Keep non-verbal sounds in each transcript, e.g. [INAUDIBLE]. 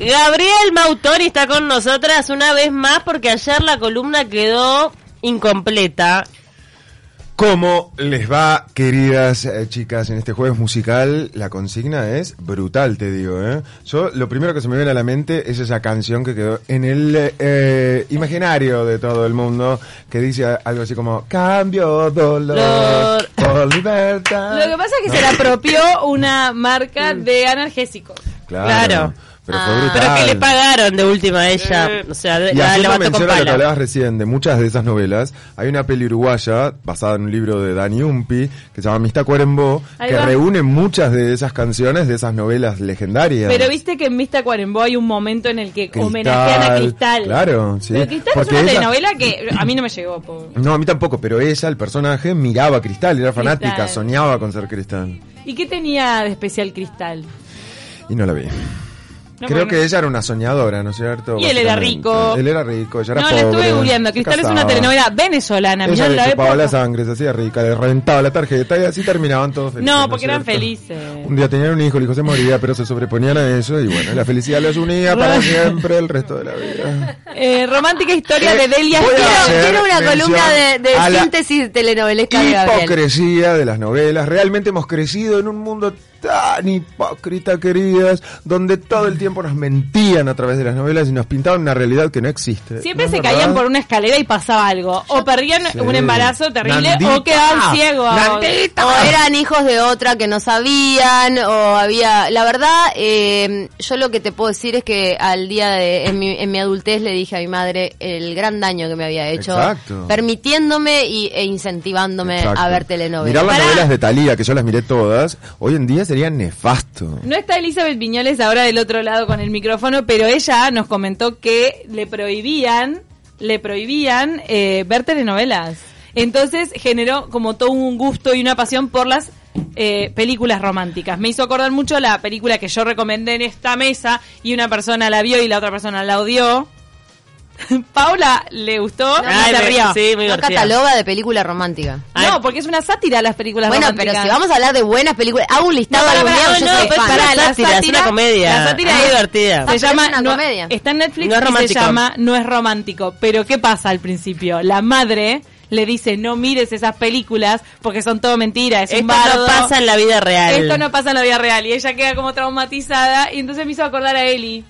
Gabriel Mautoni está con nosotras una vez más porque ayer la columna quedó incompleta. ¿Cómo les va, queridas eh, chicas, en este jueves musical? La consigna es brutal, te digo, ¿eh? Yo, lo primero que se me viene a la mente es esa canción que quedó en el eh, imaginario de todo el mundo, que dice algo así como, cambio dolor por libertad. Lo que pasa es que se le apropió una marca de analgésicos. Claro. Pero fue Ah, brutal. pero que le pagaron de última a ella. Eh. O sea, Y la levantó con mención a lo que pala. hablabas recién de muchas de esas novelas, hay una peli uruguaya basada en un libro de Dani Umpi que se llama Amistad Cuarembó, Ahí que va. reúne muchas de esas canciones de esas novelas legendarias. Pero viste que en Vista Cuarembó hay un momento en el que Cristal, homenajean a Cristal. claro, sí. Pero Cristal Porque es una ella- telenovela que a mí no me llegó. po. No, a mí tampoco, pero ella, el personaje, miraba a Cristal, era fanática, Cristal. soñaba con ser Cristal. ¿Y qué tenía de especial Cristal? Y no la vi. No, Creo porque que ella era una soñadora, ¿no es cierto? Y él era rico. Él era rico, ella era No, pobre. le estuve googleando. Cristal es una telenovela venezolana. Ella la le chupaba época. la sangre, se hacía rica, le reventaba la tarjeta y así terminaban todos felices. No, porque eran cierto? felices. Un día tenían un hijo, el hijo se moría, pero se sobreponían a eso y bueno, la felicidad los unía para [LAUGHS] siempre el resto de la vida. Eh, romántica historia de Delia voy a Quiero- una columna de, de síntesis telenovelesca de. Hipocresía de las novelas. Realmente hemos crecido en un mundo tan hipócrita, queridas, donde todo el tiempo nos mentían a través de las novelas y nos pintaban una realidad que no existe. Siempre ¿No se caían por una escalera y pasaba algo. O perdían Sí. un embarazo terrible Nandita. o quedaban ciegos. Nandita. O eran hijos de otra que no sabían, o había... La verdad, eh, yo lo que te puedo decir es que al día de... En mi, en mi adultez le dije a mi madre el gran daño que me había hecho, Exacto. permitiéndome y, e incentivándome Exacto. a ver telenovelas. Mirar las novelas de Talía, que yo las miré todas, hoy en día sería nefasto. No está Elizabeth Viñoles ahora del otro lado con el micrófono, pero ella nos comentó que le prohibían, le prohibían eh, ver telenovelas. Entonces generó como todo un gusto y una pasión por las eh, películas románticas. Me hizo acordar mucho la película que yo recomendé en esta mesa y una persona la vio y la otra persona la odió. [LAUGHS] Paula le gustó Ay, y se me- rió. sí, muy No divertida. cataloga de película romántica. No, porque es una sátira las películas Bueno, románticas. pero si vamos a hablar de buenas películas, hago un listado No, día, pará, yo no, soy pues fan. la sátira, es una comedia. La sátira Es es divertida. Se Ah, llama es una no- comedia. está en Netflix No es y se llama No es romántico. Pero ¿qué pasa al principio? La madre le dice no mires esas películas porque son todo mentiras, es Esto un bardo. no pasa en la vida real. Esto no pasa en la vida real y ella queda como traumatizada y entonces me hizo acordar a Eli.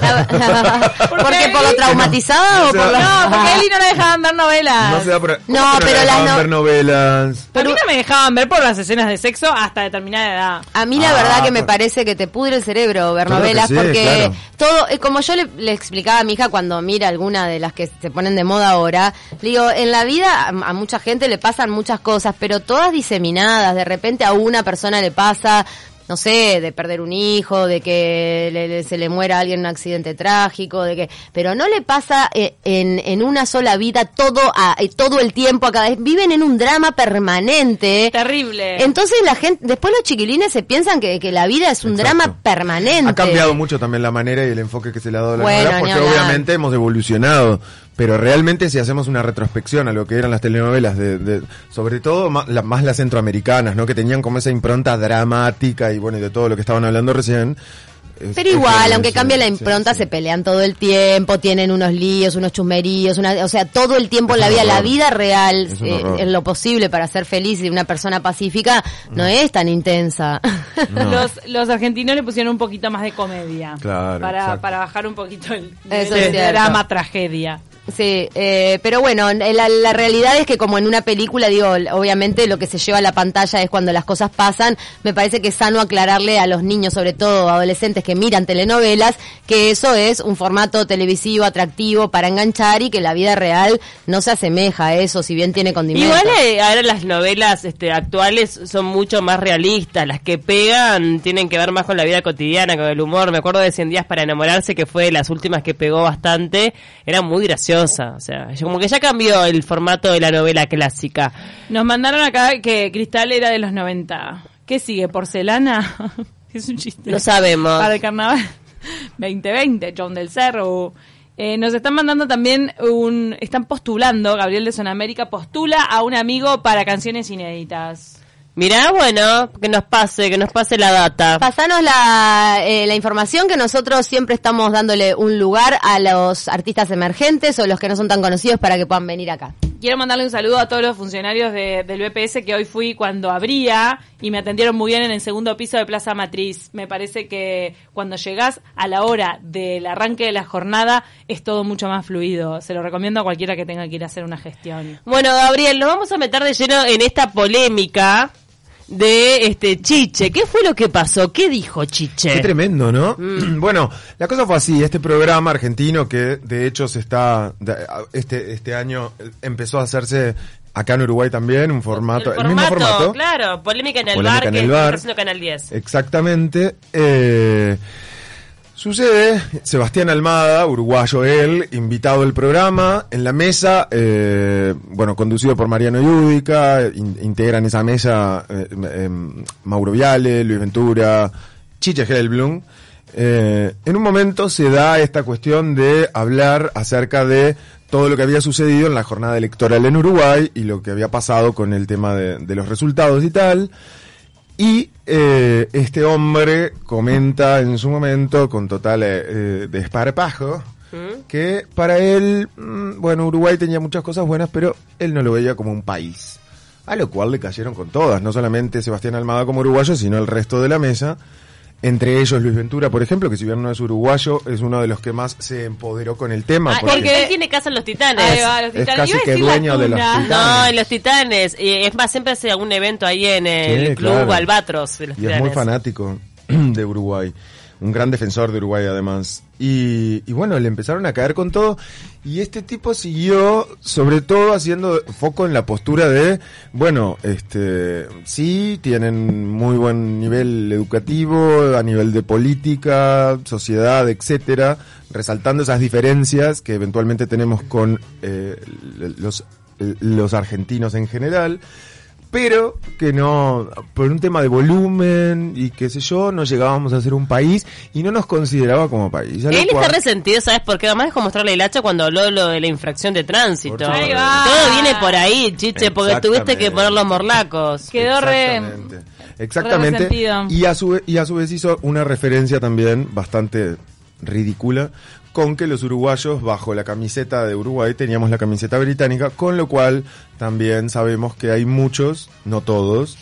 La- [LAUGHS] ¿Por ¿Por qué? qué? ¿Por lo traumatizada o O por lo.? No, porque Eli no la dejaban ver novelas. No se da por... ¿cómo No, pero le las dejaban no- ver novelas. a mí no me dejaban ver por las escenas de sexo hasta determinada edad. A mí la Ah, verdad que me parece que te pudre el cerebro ver Claro novelas sí, porque claro. todo, eh, como yo le, le explicaba a mi hija cuando mira alguna de las que se ponen de moda ahora, le digo, en la vida a, a mucha gente le pasan muchas cosas, pero todas diseminadas, de repente a una persona le pasa no sé, de perder un hijo, de que le- le- se le muera a alguien en un accidente trágico, de que, pero no le pasa eh, en, en una sola vida todo a, eh, todo el tiempo a cada vez. Viven en un drama permanente. Terrible. Entonces la gente, después los chiquilines se piensan que, que la vida es un Exacto. drama permanente. Ha cambiado mucho también la manera y el enfoque que se le ha dado a la Bueno, novela, porque obviamente hemos evolucionado. Pero realmente si hacemos una retrospección a lo que eran las telenovelas, de, de- sobre todo la- más las centroamericanas, ¿no? Que tenían como esa impronta dramática y bueno, y de todo lo que estaban hablando recién. Pero es igual, que- aunque cambie la impronta, sí. se pelean todo el tiempo, tienen unos líos, unos chusmeríos, una, o sea, todo el tiempo Es la vida, la vida real, Es eh, en lo posible para ser feliz y una persona pacífica, no es tan intensa. [LAUGHS] No. Los, los argentinos le pusieron un poquito más de comedia. Claro, Para, exacto. para bajar un poquito el, Eso el es cierto. drama, tragedia. Sí, eh, pero bueno, la, la realidad es que como en una película, digo, obviamente lo que se lleva a la pantalla es cuando las cosas pasan. Me parece que es sano aclararle a los niños, sobre todo adolescentes que miran telenovelas, que eso es un formato televisivo atractivo para enganchar y que la vida real no se asemeja a eso, si bien tiene condimentos. Igual eh, ahora las novelas este, actuales son mucho más realistas. Las que pegan tienen que ver más con la vida cotidiana, con el humor. Me acuerdo de 100 días para enamorarse, que fue de las últimas que pegó bastante. Era muy O sea, como que ya cambió el formato de la novela clásica. Nos mandaron acá que Cristal era de los 90. ¿Qué sigue? ¿Porcelana? [LAUGHS] es un chiste. No sabemos. Para el carnaval 2020, John del Cerro. Eh, nos están mandando también un... Están postulando, Gabriel de Sonamérica postula a un amigo para canciones inéditas. Mirá, bueno, que nos pase, que nos pase la data. Pasanos la, eh, la información que nosotros siempre estamos dándole un lugar a los artistas emergentes o los que no son tan conocidos para que puedan venir acá. Quiero mandarle un saludo a todos los funcionarios de- del BPS que hoy fui cuando abría y me atendieron muy bien en el segundo piso de Plaza Matriz. Me parece que cuando llegás a la hora del arranque de la jornada es todo mucho más fluido. Se lo recomiendo a cualquiera que tenga que ir a hacer una gestión. Bueno, Gabriel, nos vamos a meter de lleno en esta polémica de este Chiche. ¿Qué fue lo que pasó? ¿Qué dijo Chiche? Qué tremendo, ¿no? [CLEARS THROAT] Bueno, la cosa fue así, este programa argentino que de hecho se está, este, este año eh, empezó a hacerse acá en Uruguay también, un formato, el, mismo formato. Claro, polémica en el Polémica bar, en que el está bar. haciendo Canal 10. Exactamente. eh, sucede, Sebastián Almada, uruguayo él, invitado al programa, en la mesa, eh, bueno, conducido por Mariano Yudica, in- integran esa mesa eh, eh, Mauro Viale, Luis Ventura, Chiche Helblum. Eh, en un momento se da esta cuestión de hablar acerca de todo lo que había sucedido en la jornada electoral en Uruguay y lo que había pasado con el tema de, de los resultados y tal. Y eh, este hombre comenta en su momento, con total eh, eh, desparpajo, que para él, mm, bueno, Uruguay tenía muchas cosas buenas, pero él no lo veía como un país. A lo cual le cayeron con todas, no solamente Sebastián Almada como uruguayo, sino el resto de la mesa. Entre ellos Luis Ventura, por ejemplo, que si bien no es uruguayo, es uno de los que más se empoderó con el tema. Ah, porque porque él tiene casa en los titanes. Ahí va, los Es titanes. casi Iba a que dueño de los titanes. No, en los titanes. Y es más, siempre hace algún evento ahí en el Sí, club claro. Albatros de los Y titanes. es muy fanático [CLEARS THROAT] de Uruguay. Un gran defensor de Uruguay además. Y, y bueno, le empezaron a caer con todo. Y este tipo siguió, sobre todo, haciendo foco en la postura de, bueno, este, sí, tienen muy buen nivel educativo, a nivel de política, sociedad, etcétera, resaltando esas diferencias que eventualmente tenemos con eh, los, los argentinos en general pero que no, por un tema de volumen y qué sé yo, no llegábamos a ser un país y no nos consideraba como país. Él cual- está resentido, ¿sabes por qué? Además es como mostrarle el hacha cuando habló lo de la infracción de tránsito. Todo viene por ahí, chiche, porque tuviste que poner los morlacos. Quedó re... Exactamente. Y, a su, y a su vez hizo una referencia también bastante ridícula con que los uruguayos bajo la camiseta de Uruguay teníamos la camiseta británica, con lo cual también sabemos que hay muchos, no todos,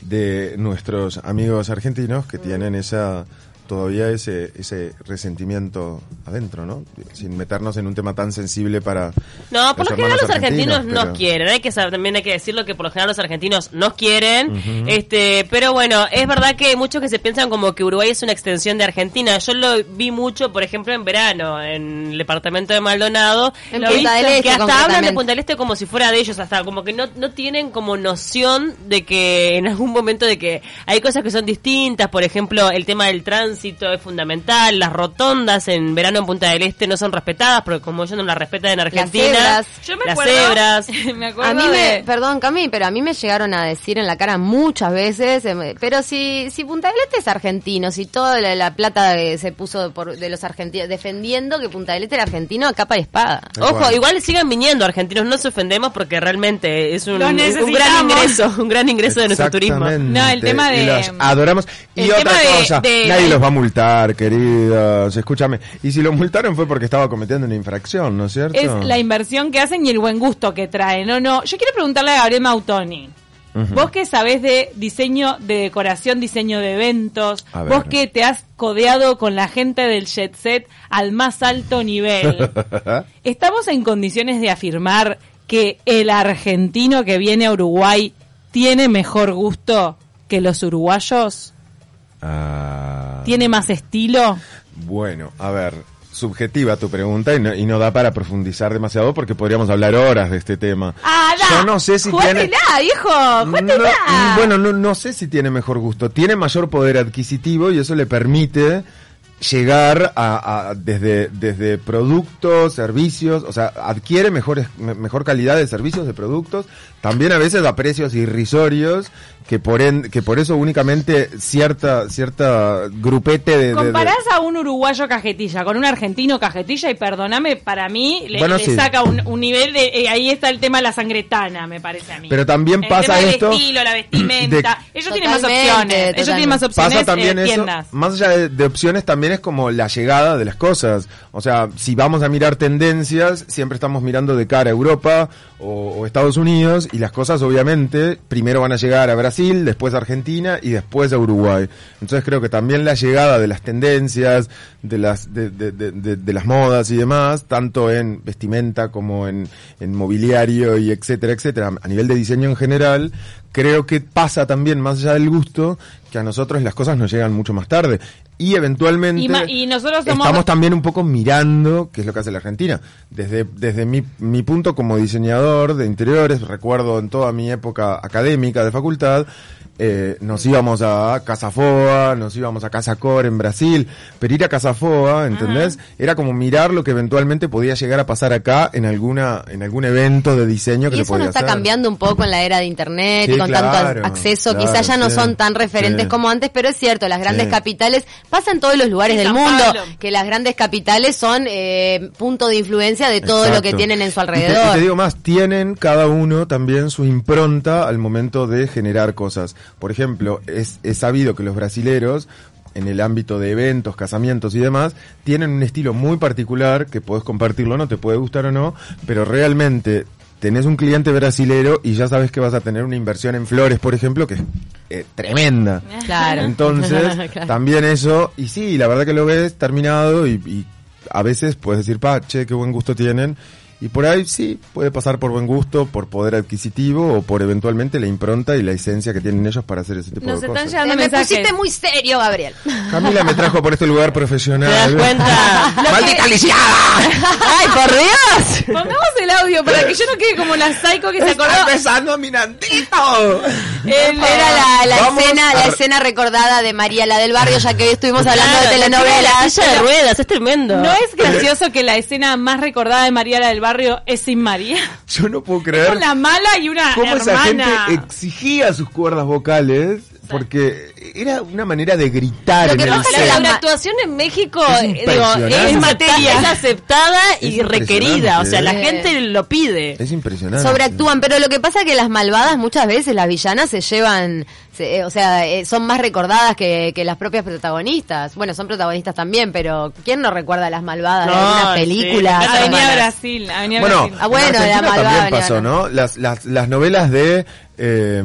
de nuestros amigos argentinos que tienen esa todavía ese ese resentimiento adentro, ¿no? Sin meternos en un tema tan sensible para No, por los lo general los argentinos, pero- nos quieren. Hay que saber, también hay que decirlo que por lo general los argentinos nos quieren. Este, pero bueno, es verdad que hay muchos que se piensan como que Uruguay es una extensión de Argentina. Yo lo vi mucho, por ejemplo, en verano en el departamento de Maldonado. En Lo Punta viste, del Este, que hasta hablan de. Punta del Este como si fuera de ellos, hasta como que no no tienen como noción de que en algún momento de que hay cosas que son distintas, por ejemplo, el tema del tránsito es fundamental, las rotondas en verano en Punta del Este no son respetadas, porque como ellos no las respetan en Argentina, cebras. Yo me las acuerdo, cebras. [LAUGHS] me acuerdo A mí de... me, perdón Cami, pero a mí me llegaron a decir en la cara muchas veces, em, pero si, si Punta del Este es argentino, si toda la, la plata de- se puso por, de los argentinos, defendiendo que Punta del Este era argentino a capa y espada. Ojo, igual sigan viniendo argentinos, no se ofendemos porque realmente es un, gran ingreso, [LAUGHS] un gran ingreso de nuestro turismo. No, el tema Y de- los adoramos. Y otra de- cosa, de- nadie los va a multar, queridos. Escúchame. Y si lo multaron fue porque estaba cometiendo una infracción, ¿no es cierto? Es la inversión que hacen y el buen gusto que traen. No, no. Yo quiero preguntarle a Gabriel Mautoni. Vos que sabés de diseño de decoración, diseño de eventos, vos que te has codeado con la gente del jet set al más alto nivel, [LAUGHS] ¿estamos en condiciones de afirmar que el argentino que viene a Uruguay tiene mejor gusto que los uruguayos? Ah, ¿Tiene más estilo? Bueno, a ver, subjetiva tu pregunta y no, y no da para profundizar demasiado porque podríamos hablar horas de este tema. ¡Ah! Yo no sé si tiene... No, bueno, no, no sé si tiene mejor gusto. Tiene mayor poder adquisitivo y eso le permite llegar a, a- desde, desde productos, servicios, o sea, adquiere mejores, me- mejor calidad de servicios, de productos, también a veces a precios irrisorios, que por en- que por eso únicamente cierta, cierta grupete de, de- de- Comparás a un uruguayo cajetilla con un argentino cajetilla y perdóname, para mí le, Bueno, le sí. saca un, un nivel de... eh, ahí está el tema de la sangretana, me parece a mí. Pero también el pasa tema del esto estilo, la vestimenta. [CLEARS THROAT] Ellos tienen más Totalmente, opciones. Ellos tienen más opciones Pasa también eh, eso, tiendas. más allá de, de opciones, también es como la llegada de las cosas. O sea, si vamos a mirar tendencias, siempre estamos mirando de cara a Europa o, o Estados Unidos y las cosas obviamente primero van a llegar a Brasil, después a Argentina y después a Uruguay. Entonces creo que también la llegada de las tendencias, de las, de, de- de- de- de las modas y demás, tanto en vestimenta como en, en mobiliario y etcétera, etcétera, a nivel de diseño en general, creo que pasa también más allá del gusto que a nosotros las cosas nos llegan mucho más tarde y eventualmente Y ma- y nosotros somos- estamos también un poco mirando qué es lo que hace la Argentina desde desde mi, mi punto como diseñador de interiores recuerdo en toda mi época académica de facultad eh, nos íbamos a Casa Foa, nos íbamos a Casa Cor en Brasil, pero ir a Casa Foa, ¿entendés? Era como mirar lo que eventualmente podía llegar a pasar acá en alguna en algún evento de diseño que Y se eso no está hacer. cambiando un poco en la era de internet Sí, y con claro, tanto acceso. claro, Quizás ya no sí, son tan referentes sí. como antes, pero es cierto, las grandes Sí. capitales pasan en todos los lugares Sí, del San mundo, Pablo. que las grandes capitales son eh, punto de influencia de todo lo que tienen en su Y te- Y alrededor. te, digo más, tienen cada uno también su impronta al momento de generar cosas. Por ejemplo, es, es sabido que los brasileros, en el ámbito de eventos, casamientos y demás, tienen un estilo muy particular que podés compartirlo, no te puede gustar o no, pero realmente tenés un cliente brasilero y ya sabes que vas a tener una inversión en flores, por ejemplo, que es eh, tremenda. Claro. Entonces, [LAUGHS] Claro. también eso, y sí, la verdad que lo ves terminado y, y a veces puedes decir, pa, che, qué buen gusto tienen. Y por ahí sí, puede pasar por buen gusto, por poder adquisitivo o por eventualmente la impronta y la esencia que tienen ellos para hacer ese tipo Nos de están cosas. llegando Eh, me mensajes. pusiste muy serio, Gabriel. Camila me trajo por este lugar [LAUGHS] profesional. ¿Te das cuenta? ¡Maldita lisiada! [LAUGHS] ¡Ay, por Dios! Pongamos para que yo no quede como la psycho que se acordó. ¡Está besando mi nandito! El- Era la, la escena, a la escena recordada de María la del barrio, ya que hoy estuvimos hablando de Claro, la telenovelas. silla de ruedas, es tremendo. ¿No es gracioso que la escena más recordada de María la del barrio es sin María? Yo no puedo creer Con la mala y una cómo esa gente hermana. exigía sus cuerdas vocales porque era una manera de gritar Lo en que el pasa es que la actuación en México Es eh, digo, es, materia, es aceptada y Es requerida. O sea, la impresionante. gente lo pide. Es impresionante. sobreactúan, pero lo que pasa es que las malvadas muchas veces, las villanas se llevan, se- eh, o sea, eh, son más recordadas que, que las propias protagonistas. Bueno, son protagonistas también, pero ¿quién no recuerda a las malvadas de No, alguna sí. película? Las Avenida. Brasil, Avenida Bueno, Brasil. Ah, bueno, en de la malvada también pasó. ¿no? Las, las, las novelas de... eh,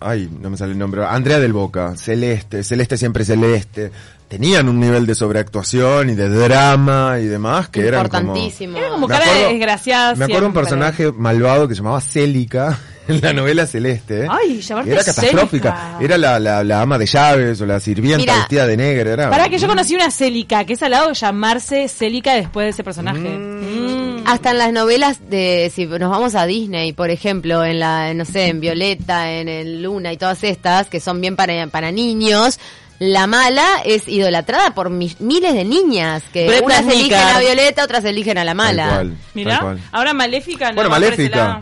ay, no me sale el nombre. Andrea del Boca, Celeste, Celeste siempre Celeste. Tenían un nivel de sobreactuación y de drama y demás que eran como... Importantísimo. Era como Me cara de acuerdo- desgraciada Me acuerdo un personaje malvado que se llamaba Célica [LAUGHS] en la novela Celeste. ¿eh? Ay, llamarte Era catastrófica. Célica. Era la, la, la ama de llaves o la sirvienta Mira, vestida de negro. Era... Para que yo conocí una Célica, que es al lado de llamarse Célica después de ese personaje. Mm. Hasta en las novelas de, si nos vamos a Disney, por ejemplo, en la, no sé, en Violeta, en el Luna y todas estas, que son bien para, para niños, la mala es idolatrada por mi- miles de niñas, que Brenda unas eligen a Violeta, otras eligen a la Tal mala. cual, tal Mirá, cual. ahora Maléfica no Bueno, va por ese Maléfica. lado.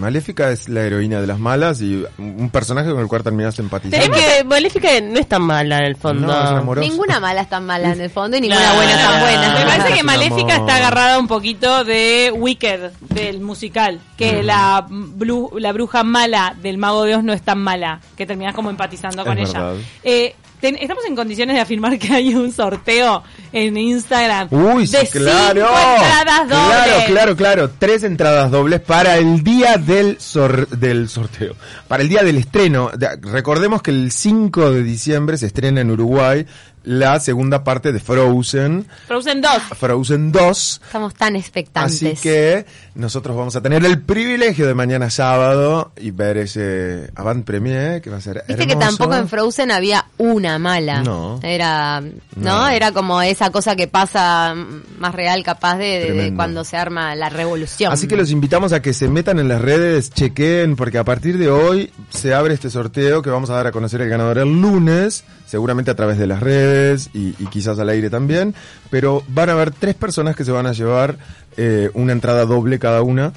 Maléfica es la heroína de las malas y un personaje con el cual terminas empatizando. Es que Maléfica no es tan mala en el fondo. No, es amorosa. Ninguna mala es tan mala en el fondo y ninguna Claro. buena es tan buena. Me parece que Maléfica está agarrada un poquito de Wicked, del musical. Que la, blu- la bruja mala del Mago de Oz no es tan mala, que terminas como empatizando Es con ella. Eh, ten- estamos en condiciones de afirmar que hay un sorteo en Instagram. Uy, sí, de claro. entradas dobles. Claro, claro, claro. Tres entradas dobles para el día del, sor- del sorteo. Para el día del estreno. De- recordemos que el 5 de diciembre se estrena en Uruguay la segunda parte de Frozen. Frozen 2. Frozen 2. Estamos tan expectantes. Así que nosotros vamos a tener el privilegio de mañana sábado y ver ese avant premier que va a ser Viste que tampoco en Frozen había una mala. No. Era, ¿no? No. Era como esa cosa que pasa más real capaz de, de- cuando se arma la revolución. Así que los invitamos a que se metan en las redes, chequeen, porque a partir de hoy se abre este sorteo que vamos a dar a conocer el ganador el lunes, seguramente a través de las redes. Y, y quizás al aire también, pero van a haber tres personas que se van a llevar eh, una entrada doble cada una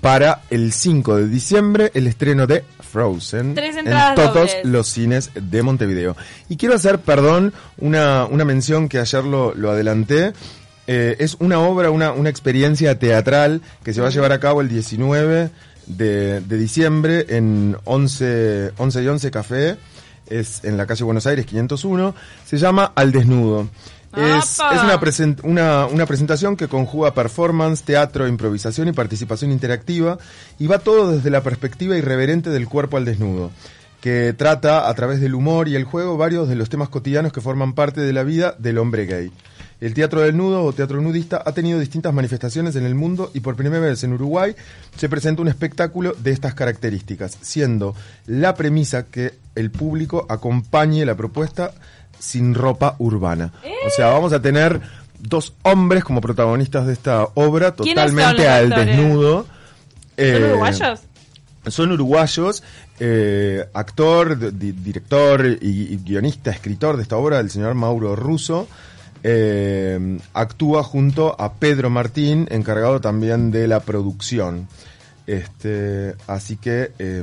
para el 5 de diciembre el estreno de Frozen en todos dobles. los cines de Montevideo. Y quiero hacer, perdón, una, una mención que ayer lo, lo adelanté. Eh, es una obra, una, una experiencia teatral que se va a llevar a cabo el 19 de, de diciembre en 11, 11 y 11 Café. Es en la calle Buenos Aires 501. Se llama Al Desnudo. Es, es una, present- una, una presentación que conjuga performance, teatro, improvisación y participación interactiva y va todo desde la perspectiva irreverente del cuerpo al desnudo, que trata a través del humor y el juego varios de los temas cotidianos que forman parte de la vida del hombre gay. El teatro del nudo o teatro nudista ha tenido distintas manifestaciones en el mundo y por primera vez en Uruguay se presenta un espectáculo de estas características, siendo la premisa que el público acompañe la propuesta sin ropa urbana. O sea, vamos a tener dos hombres como protagonistas de esta obra ¿Quiénes son totalmente al desnudo. ¿Son Eh, uruguayos? son uruguayos, eh, actor, di- di- director y, y guionista, escritor de esta obra, el señor Mauro Russo. Eh, actúa junto a Pedro Martín, encargado también de la producción. Este, así que, eh,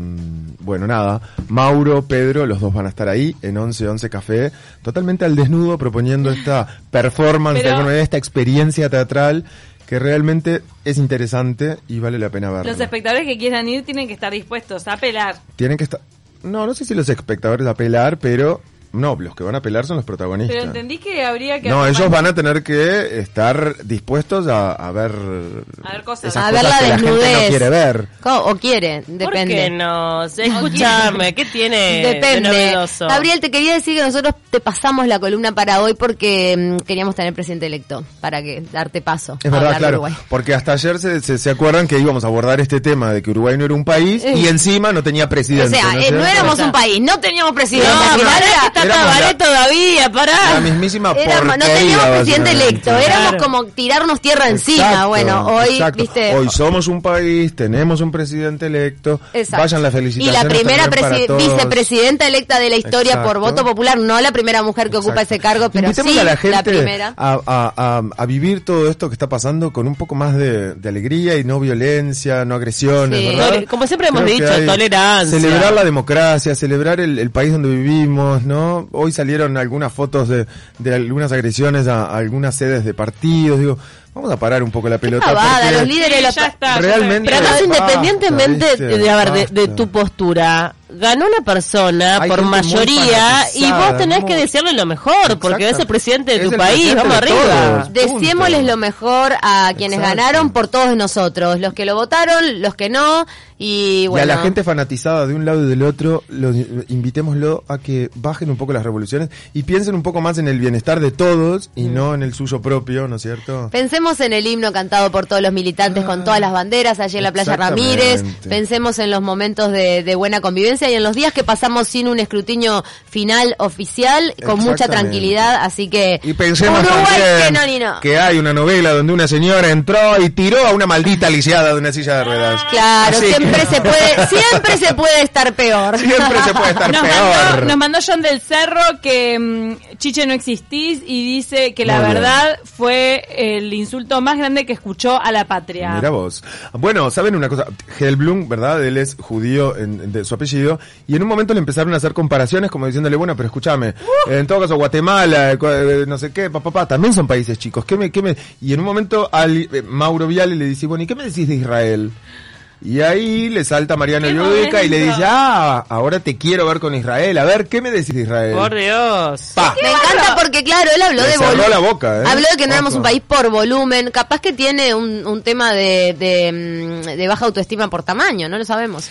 bueno, nada, Mauro, Pedro, los dos van a estar ahí en 11-11 Café, totalmente al desnudo, proponiendo esta performance, Pero- esta experiencia teatral que realmente es interesante y vale la pena verla. Los espectadores que quieran ir tienen que estar dispuestos a apelar. Tienen que estar. No, no sé si los espectadores apelar, pero. No, los que van a apelar son los protagonistas. Pero entendí que habría que... No, ellos van a tener que estar dispuestos a, a ver. A ver cosas. esas A ver cosas la que la gente desnudez. no quiere ver. ¿Cómo? O quiere, ¿Por depende. qué no? Escúchame, ¿qué tiene de Depende. novedoso? Gabriel, te quería decir que nosotros te pasamos la columna para hoy porque mm, queríamos tener presidente electo, para que darte paso. Es a verdad, claro. Uruguay. Porque hasta ayer se, se, se acuerdan que íbamos a abordar este tema de que Uruguay no era un país y encima no tenía O presidente. sea, ¿no eh, no éramos O sea, un país, no teníamos presidente. No, Tabaré la- todavía, pará. La mismísima éramos- no teníamos presidente electo, éramos Claro. como tirarnos tierra encima. Exacto, bueno, hoy, exacto. viste. Hoy somos un país, tenemos un presidente electo. Exacto. Vayan las y felicitaciones. la primera vicepresidenta electa de la historia por voto popular, no la primera mujer que ocupa ese cargo, pero Invitemos sí a la la, gente primera. A, a- a- a vivir todo esto que está pasando con un poco más de, de alegría y no violencia, no agresiones, Sí. ¿verdad? Como siempre hemos Creo dicho, tolerancia. Celebrar la democracia, celebrar el, el país donde vivimos, ¿no? Hoy salieron algunas fotos de, de algunas agresiones a, a algunas sedes de partidos, digo, vamos a parar un poco la pelota. pavada, porque los líderes Sí, los- ya está, ya realmente- Pero además, Basta, independientemente de, a ver, de, tu postura, ganó una persona Hay por mayoría y vos tenés que desearle lo mejor, porque es el presidente de Es tu país, vamos arriba. Punto. lo mejor a quienes Exacto. ganaron por todos nosotros, los que lo votaron, los que no, y Y bueno. a la gente fanatizada de un lado y del otro, invitémoslo a que bajen un poco las revoluciones y piensen un poco más en el bienestar de todos y no en el suyo propio, ¿no es cierto? Pensemos en el himno cantado por todos los militantes con todas las banderas allí en la Playa. Ramírez. Pensemos en los momentos de, de buena convivencia y en los días que pasamos sin un escrutinio final oficial, con mucha tranquilidad. Así que Y pensemos Uruguay también que no ni no. que hay una novela donde una señora entró y tiró a una maldita lisiada de una silla de ruedas. Claro, Así que- siempre se puede, siempre se puede estar peor. [LAUGHS] Siempre se puede estar Nos peor. mandó, nos mandó John del Cerro que mm, Chiche no existís y dice que la Muy bien. verdad fue el insulto más grande que escuchó a la patria. Mira vos. Bueno, ¿saben una cosa? Helblum, ¿verdad? Él es judío en, de su apellido. Y en un momento le empezaron a hacer comparaciones como diciéndole, bueno, pero escúchame, en todo caso Guatemala, eh, eh, no sé qué, papá, papá, también son países chicos. ¿Qué me, qué me? Y en un momento al, eh, Mauro Viale le dice, bueno, ¿y qué me decís de Israel? Y ahí le salta Mariano ¿Qué Yudica y le dice, ah, ahora te quiero ver con Israel. A ver, ¿qué me decís de Israel? Por Dios. Pa. Me encanta porque, claro, él habló Le de volumen. la boca, ¿eh? Habló de que no éramos un país por volumen. Capaz que tiene un, un tema de, de, mm, de baja autoestima por tamaño, no lo sabemos.